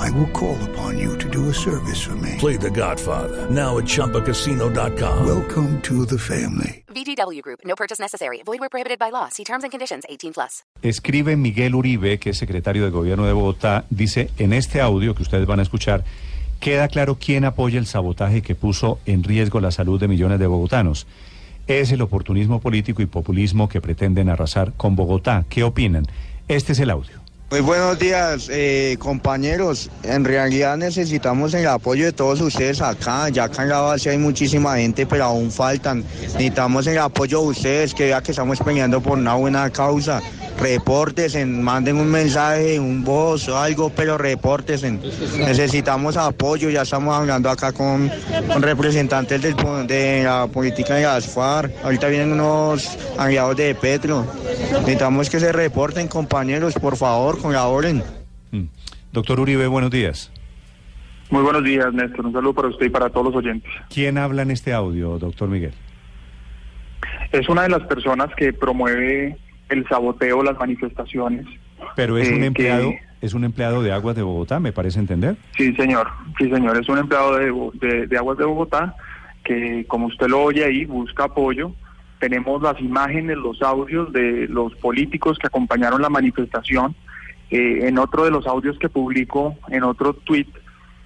I will call upon you to do a service for me. Play The Godfather now at ChumbaCasino.com. Welcome to the family. VGW Group. No purchase necessary. Void where prohibited by law. See terms and conditions. 18 plus. Escribe Miguel Uribe, que es secretario de Gobierno de Bogotá, dice en este audio que ustedes van a escuchar, queda claro quién apoya el sabotaje que puso en riesgo la salud de millones de bogotanos. Es el oportunismo político y populismo que pretenden arrasar con Bogotá. ¿Qué opinan? Este es el audio. Muy buenos días, eh, compañeros. En realidad necesitamos el apoyo de todos ustedes acá. Ya acá en la base hay muchísima gente, pero aún faltan. Necesitamos el apoyo de ustedes, que vea que estamos peleando por una buena causa. Reportes, manden un mensaje, un voz o algo, pero reportes. Necesitamos apoyo. Ya estamos hablando acá con, con representantes del, de la política de las FARC. Ahorita vienen unos aliados de Petro. Necesitamos que se reporten, compañeros, por favor, colaboren. Mm. Doctor Uribe, buenos días. Muy buenos días, Néstor. Un saludo para usted y para todos los oyentes. ¿Quién habla en este audio, doctor Miguel? Es una de las personas que promueve el saboteo, las manifestaciones. Pero es un eh, empleado, que- es un empleado de Aguas de Bogotá, me parece entender. Sí, señor. Sí, señor. Es un empleado de, de- de Aguas de Bogotá que, como usted lo oye ahí, busca apoyo. Tenemos las imágenes, los audios de los políticos que acompañaron la manifestación. Eh, en otro de los audios que publico, en otro tweet,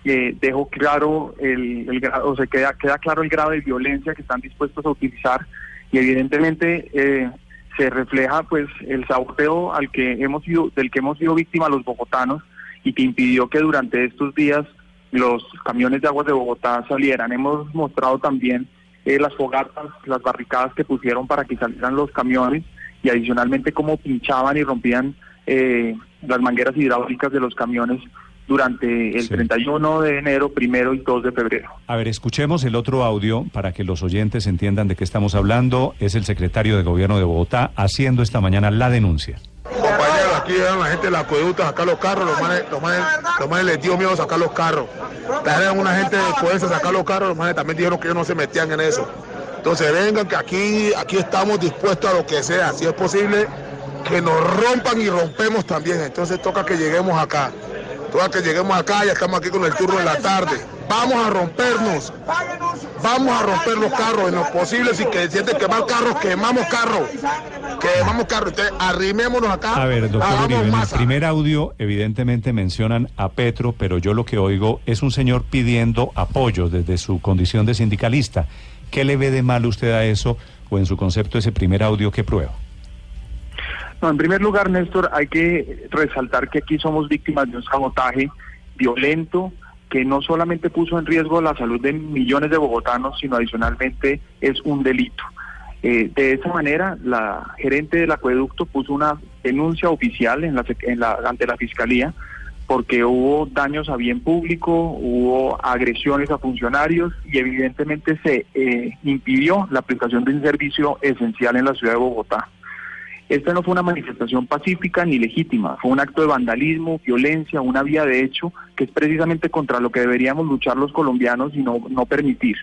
eh, dejo claro el, el grado, o sea, queda, queda claro el grado de violencia que están dispuestos a utilizar y evidentemente eh, se refleja pues el saboteo al que hemos sido, del que hemos sido víctimas los bogotanos y que impidió que durante estos días los camiones de aguas de Bogotá salieran. Hemos mostrado también eh, las fogatas, las barricadas que pusieron para que salieran los camiones y adicionalmente cómo pinchaban y rompían eh, las mangueras hidráulicas de los camiones durante el Sí. 31 de enero, primero y 2 de febrero. A ver, escuchemos el otro audio para que los oyentes entiendan de qué estamos hablando. Es el secretario de Gobierno de Bogotá haciendo esta mañana la denuncia. Compañeros, aquí llegan la gente de la acueducto a sacar los carros, los manes, los manes, los manes les dio miedo a sacar los carros. Trajeron una gente de fuerza a sacar los carros, los manes también dijeron que ellos no se metían en eso. Entonces vengan que aquí, aquí estamos dispuestos a lo que sea, si es posible que nos rompan y rompemos también. Entonces toca que lleguemos acá. Toca que lleguemos acá, ya estamos aquí con el turno de la tarde. Vamos a rompernos. Vamos a romper los carros en lo posible. Si que sienten quemar carros, quemamos carros. Quemamos carros. Entonces arrimémonos acá. A ver, doctor Uribe, en el primer audio evidentemente mencionan a Petro, pero yo lo que oigo es un señor pidiendo apoyo desde su condición de sindicalista. ¿Qué le ve de mal usted a eso o en su concepto ese primer audio que prueba? No, en primer lugar, Néstor, hay que resaltar que aquí somos víctimas de un sabotaje violento que no solamente puso en riesgo la salud de millones de bogotanos, sino adicionalmente es un delito. Eh, de esa manera, la gerente del acueducto puso una denuncia oficial en la, en la- ante la fiscalía porque hubo daños a bien público, hubo agresiones a funcionarios y evidentemente se eh, impidió la prestación de un servicio esencial en la ciudad de Bogotá. Esta no fue una manifestación pacífica ni legítima, fue un acto de vandalismo, violencia, una vía de hecho que es precisamente contra lo que deberíamos luchar los colombianos y no, no permitir.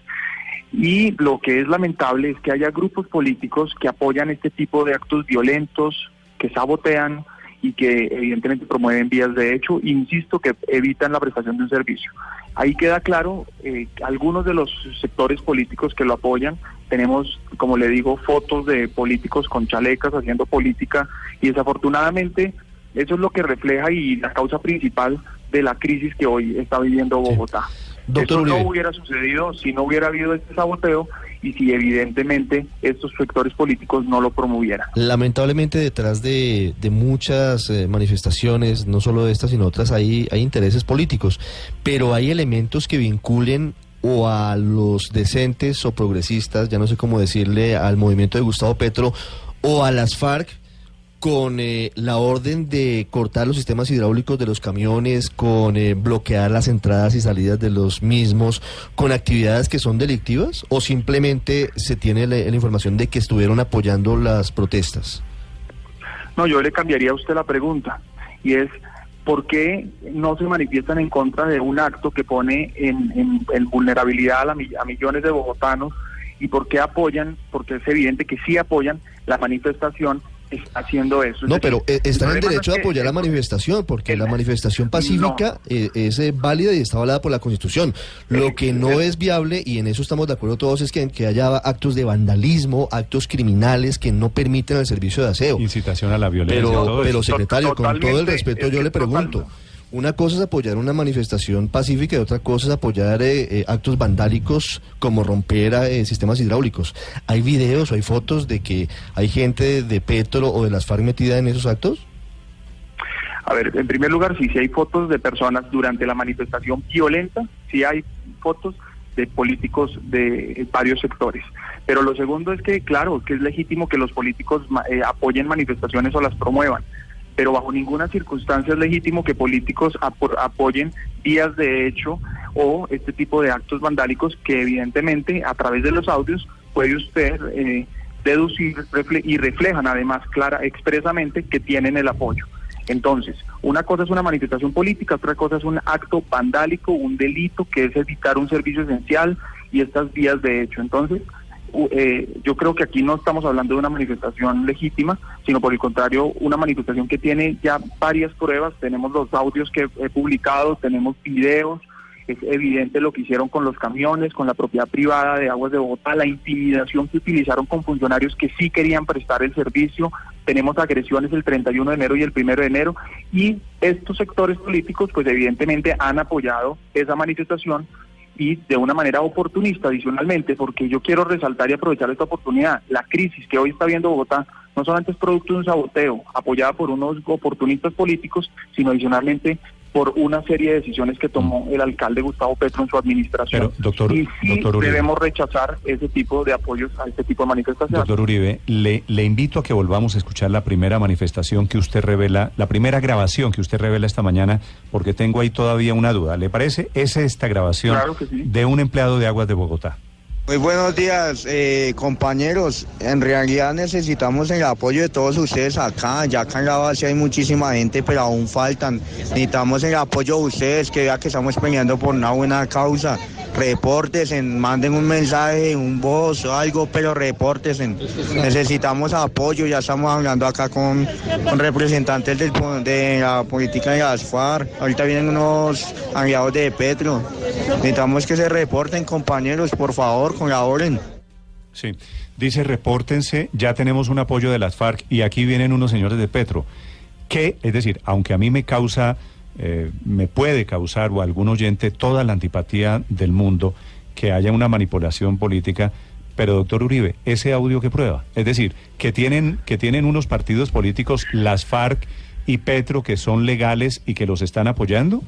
Y lo que es lamentable es que haya grupos políticos que apoyan este tipo de actos violentos, que sabotean y que evidentemente promueven vías de hecho, insisto, que evitan la prestación de un servicio. Ahí queda claro, eh, algunos de los sectores políticos que lo apoyan, tenemos, como le digo, fotos de políticos con chalecas haciendo política y desafortunadamente eso es lo que refleja y la causa principal de la crisis que hoy está viviendo Bogotá. Doctor Eso no hubiera sucedido si no hubiera habido este saboteo y si evidentemente estos sectores políticos no lo promovieran. Lamentablemente detrás de, de muchas eh, manifestaciones, no solo de estas sino otras, hay, hay intereses políticos, pero hay elementos que vinculen o a los decentes o progresistas, ya no sé cómo decirle, al movimiento de Gustavo Petro o a las FARC con eh, la orden de cortar los sistemas hidráulicos de los camiones, con eh, bloquear las entradas y salidas de los mismos, con actividades que son delictivas? ¿O simplemente se tiene la, la información de que estuvieron apoyando las protestas? No, yo le cambiaría a usted la pregunta y es ¿por qué no se manifiestan en contra de un acto que pone en, en- vulnerabilidad a, la a millones de bogotanos y por qué apoyan, porque es evidente que sí apoyan la manifestación haciendo eso? Es No, decir, pero eh, están en derecho es de que- apoyar la manifestación, porque la manifestación pacífica eh, es eh, válida y está avalada por la Constitución. Lo que no es viable, y en eso estamos de acuerdo todos, es que, que haya actos de vandalismo, actos criminales que no permiten el servicio de aseo. Incitación a la violencia. Pero, todo pero secretario, con todo el respeto, es yo le pregunto. total- Una cosa es apoyar una manifestación pacífica y otra cosa es apoyar eh, eh, actos vandálicos como romper eh, sistemas hidráulicos. ¿Hay videos o hay fotos de que hay gente de Petro o de las FARC metida en esos actos? A ver, en primer lugar, sí, sí hay fotos de personas durante la manifestación violenta, sí hay fotos de políticos de varios sectores. Pero lo segundo es que, claro, que es legítimo que los políticos eh, apoyen manifestaciones o las promuevan, pero bajo ninguna circunstancia es legítimo que políticos apo- apoyen días de hecho o este tipo de actos vandálicos que evidentemente a través de los audios puede usted eh, deducir y reflejan además clara expresamente que tienen el apoyo. Entonces, una cosa es una manifestación política, otra cosa es un acto vandálico, un delito que es evitar un servicio esencial y estas vías de hecho. Entonces, eh, yo creo que aquí no estamos hablando de una manifestación legítima, sino por el contrario, una manifestación que tiene ya varias pruebas. Tenemos los audios que he publicado, tenemos videos, es evidente lo que hicieron con los camiones, con la propiedad privada de Aguas de Bogotá, la intimidación que utilizaron con funcionarios que sí querían prestar el servicio. Tenemos agresiones el 31 de enero y el 1 de enero y estos sectores políticos pues evidentemente han apoyado esa manifestación y de una manera oportunista adicionalmente, porque yo quiero resaltar y aprovechar esta oportunidad. La crisis que hoy está viendo Bogotá no solamente es producto de un saboteo apoyada por unos oportunistas políticos, sino adicionalmente por una serie de decisiones que tomó el alcalde Gustavo Petro en su administración. Pero, doctor- y sí doctor Uribe. debemos rechazar ese tipo de apoyos a este tipo de manifestaciones. Doctor Uribe, le, le invito a que volvamos a escuchar la primera manifestación que usted revela, la primera grabación que usted revela esta mañana, porque tengo ahí todavía una duda. ¿Le parece? Es esta grabación Claro que sí. de un empleado de Aguas de Bogotá. Muy buenos días, eh, compañeros. En realidad necesitamos el apoyo de todos ustedes acá. Ya acá en la base hay muchísima gente, pero aún faltan. Necesitamos el apoyo de ustedes, que vea que estamos peleando por una buena causa. Reportes, manden un mensaje, un voz o algo, pero reportes. Necesitamos apoyo. Ya estamos hablando acá con, representantes del de la política de las FARC. Ahorita vienen unos aliados de Petro. Necesitamos que se reporten, compañeros, por favor, colaboren. Sí. Dice, repórtense, ya tenemos un apoyo de las FARC y aquí vienen unos señores de Petro. Que, es decir, aunque a mí me causa, eh, me puede causar o algún oyente toda la antipatía del mundo que haya una manipulación política, pero doctor Uribe, ese audio que prueba, es decir, que tienen, que tienen unos partidos políticos, las FARC y Petro, que son legales y que los están apoyando.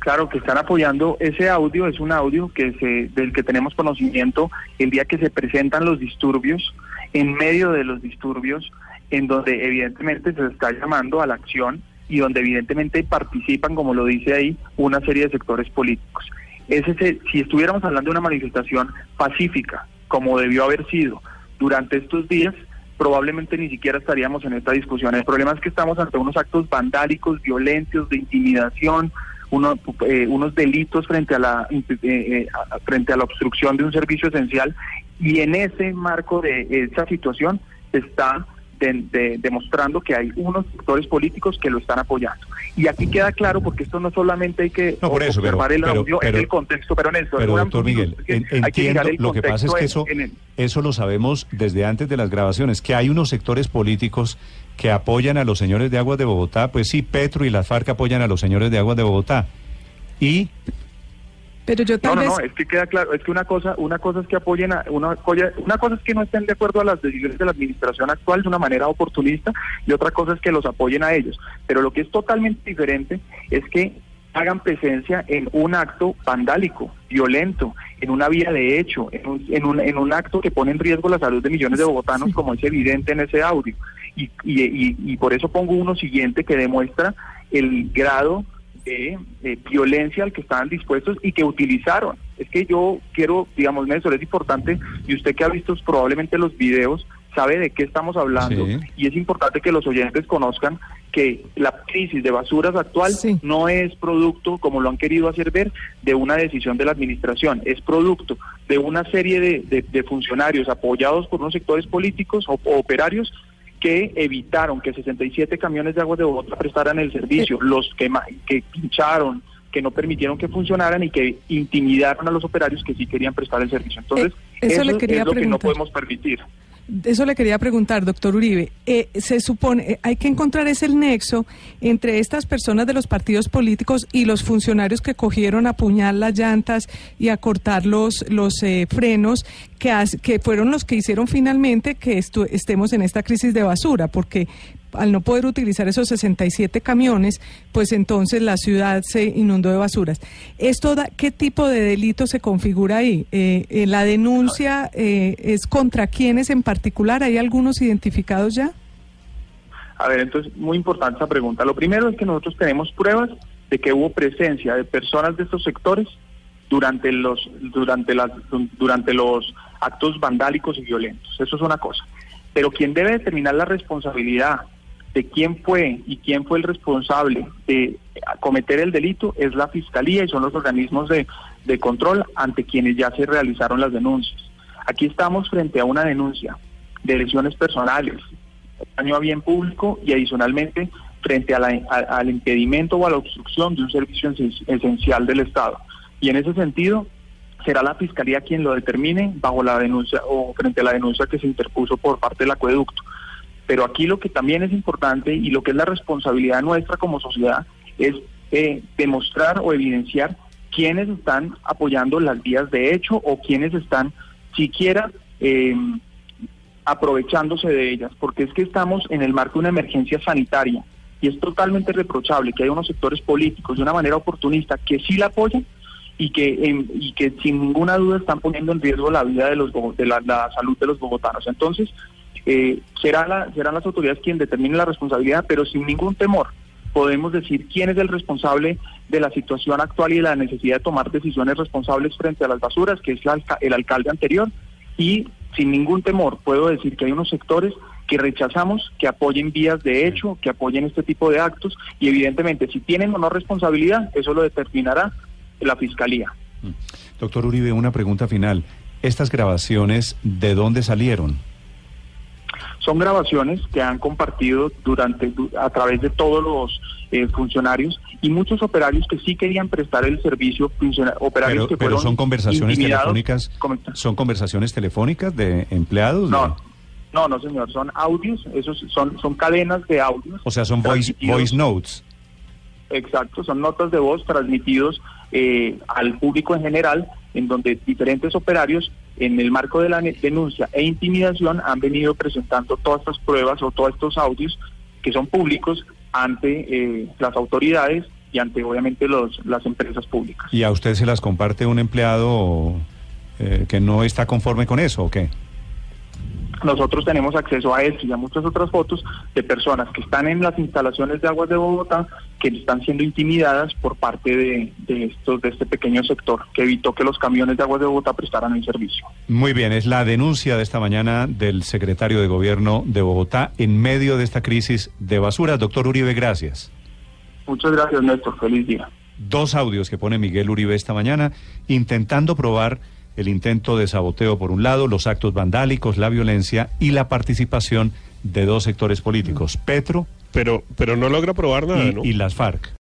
Claro, que están apoyando. Ese audio, es un audio que se, del que tenemos conocimiento el día que se presentan los disturbios, en medio de los disturbios, en donde evidentemente se está llamando a la acción y donde evidentemente participan, como lo dice ahí, una serie de sectores políticos. Ese, se- si estuviéramos hablando de una manifestación pacífica, como debió haber sido durante estos días, probablemente ni siquiera estaríamos en esta discusión. El problema es que estamos ante unos actos vandálicos, violentos, de intimidación, uno- eh, unos delitos frente a la eh, eh, frente a la obstrucción de un servicio esencial y en ese marco de esa situación está de- de- demostrando que hay unos sectores políticos que lo están apoyando y aquí queda claro porque esto no solamente hay que No, por eso, pero- observar el pero- audio pero- en el contexto pero Néstor, Pero una- doctor Miguel, en- que entiendo, lo que pasa es que eso, en- en eso lo sabemos desde antes de las grabaciones, que hay unos sectores políticos que apoyan a los señores de Aguas de Bogotá, pues sí, Petro y las FARC apoyan a los señores de Aguas de Bogotá. Y Pero yo No, tal no, vez... no, es que queda claro, es que una cosa, una cosa es que apoyen a, una, una cosa es que no estén de acuerdo a las decisiones de la administración actual de una manera oportunista y otra cosa es que los apoyen a ellos. Pero lo que es totalmente diferente es que hagan presencia en un acto vandálico, violento, en una vía de hecho, en un, en un, en un acto que pone en riesgo la salud de millones de bogotanos, como es evidente en ese audio. Y, y, y, y por eso pongo uno siguiente que demuestra el grado de, de violencia al que estaban dispuestos y que utilizaron. Es que yo quiero, digamos, Néstor, es importante, y usted que ha visto probablemente los videos, sabe de qué estamos hablando Sí. y es importante que los oyentes conozcan que la crisis de basuras actual Sí. no es producto, como lo han querido hacer ver, de una decisión de la administración, es producto de una serie de, de- de funcionarios apoyados por unos sectores políticos o, o operarios que evitaron que 67 camiones de aguas de Bogotá prestaran el servicio, los que, que pincharon, que no permitieron que funcionaran y que intimidaron a los operarios que sí querían prestar el servicio. Entonces, Eh, eso eso, le quería es lo que no podemos permitir. Eso le quería preguntar, doctor Uribe. Eh, se supone, eh, hay que encontrar ese nexo entre estas personas de los partidos políticos y los funcionarios que cogieron a puñal las llantas y a cortar los, los eh, frenos, que, que fueron los que hicieron finalmente que estu- estemos en esta crisis de basura, porque al no poder utilizar esos 67 camiones, pues entonces la ciudad se inundó de basuras. ¿Esto da, qué tipo de delito se configura ahí? Eh, eh, ¿La denuncia eh, es contra quiénes en particular? ¿Hay algunos identificados ya? A ver, entonces, muy importante esa pregunta. Lo primero es que nosotros tenemos pruebas de que hubo presencia de personas de estos sectores durante los durante las durante los actos vandálicos y violentos. Eso es una cosa. Pero quien debe determinar la responsabilidad de quién fue y quién fue el responsable de cometer el delito es la fiscalía y son los organismos de, control ante quienes ya se realizaron las denuncias. Aquí estamos frente a una denuncia de lesiones personales, daño a bien público y adicionalmente frente al impedimento o a la obstrucción de un servicio esen- esencial del Estado. Y en ese sentido, será la Fiscalía quien lo determine bajo la denuncia o frente a la denuncia que se interpuso por parte del acueducto. Pero aquí lo que también es importante y lo que es la responsabilidad nuestra como sociedad es eh, demostrar o evidenciar quiénes están apoyando las vías de hecho o quiénes están siquiera eh, aprovechándose de ellas, porque es que estamos en el marco de una emergencia sanitaria y es totalmente reprochable que haya unos sectores políticos de una manera oportunista que sí la apoyan y que em, y que sin ninguna duda están poniendo en riesgo la vida de los de la salud de los bogotanos. Entonces, eh, será la, serán las autoridades quien determinen la responsabilidad, pero sin ningún temor podemos decir quién es el responsable de la situación actual y la necesidad de tomar decisiones responsables frente a las basuras, que es el alcalde anterior, y sin ningún temor puedo decir que hay unos sectores que rechazamos que apoyen vías de hecho, que apoyen este tipo de actos, y evidentemente si tienen o no responsabilidad, eso lo determinará la Fiscalía. Doctor Uribe, una pregunta final. ¿Estas grabaciones de dónde salieron? Son grabaciones que han compartido durante du- a través de todos los eh, funcionarios y muchos operarios que sí querían prestar el servicio, operarios Pero, que pero fueron son conversaciones telefónicas. ¿Son conversaciones telefónicas de empleados? No, no, no, señor, son audios, esos son son cadenas de audios. O sea, son voice, voice notes. Exacto, son notas de voz transmitidos eh, al público en general, en donde diferentes operarios, en el marco de la denuncia e intimidación, han venido presentando todas estas pruebas o todos estos audios que son públicos ante eh, las autoridades y ante, obviamente, los, las empresas públicas. ¿Y a usted se las comparte un empleado eh, que no está conforme con eso o qué? Nosotros tenemos acceso a esto y a muchas otras fotos de personas que están en las instalaciones de aguas de Bogotá que están siendo intimidadas por parte de, de estos de este pequeño sector que evitó que los camiones de aguas de Bogotá prestaran el servicio. Muy bien, es la denuncia de esta mañana del secretario de Gobierno de Bogotá en medio de esta crisis de basura. Doctor Uribe, gracias. Muchas gracias, Néstor. Feliz día. Dos audios que pone Miguel Uribe esta mañana intentando probar el intento de saboteo por un lado, los actos vandálicos, la violencia y la participación de dos sectores políticos, Petro Pero, pero no logra probar nada, y, ¿no? y las FARC.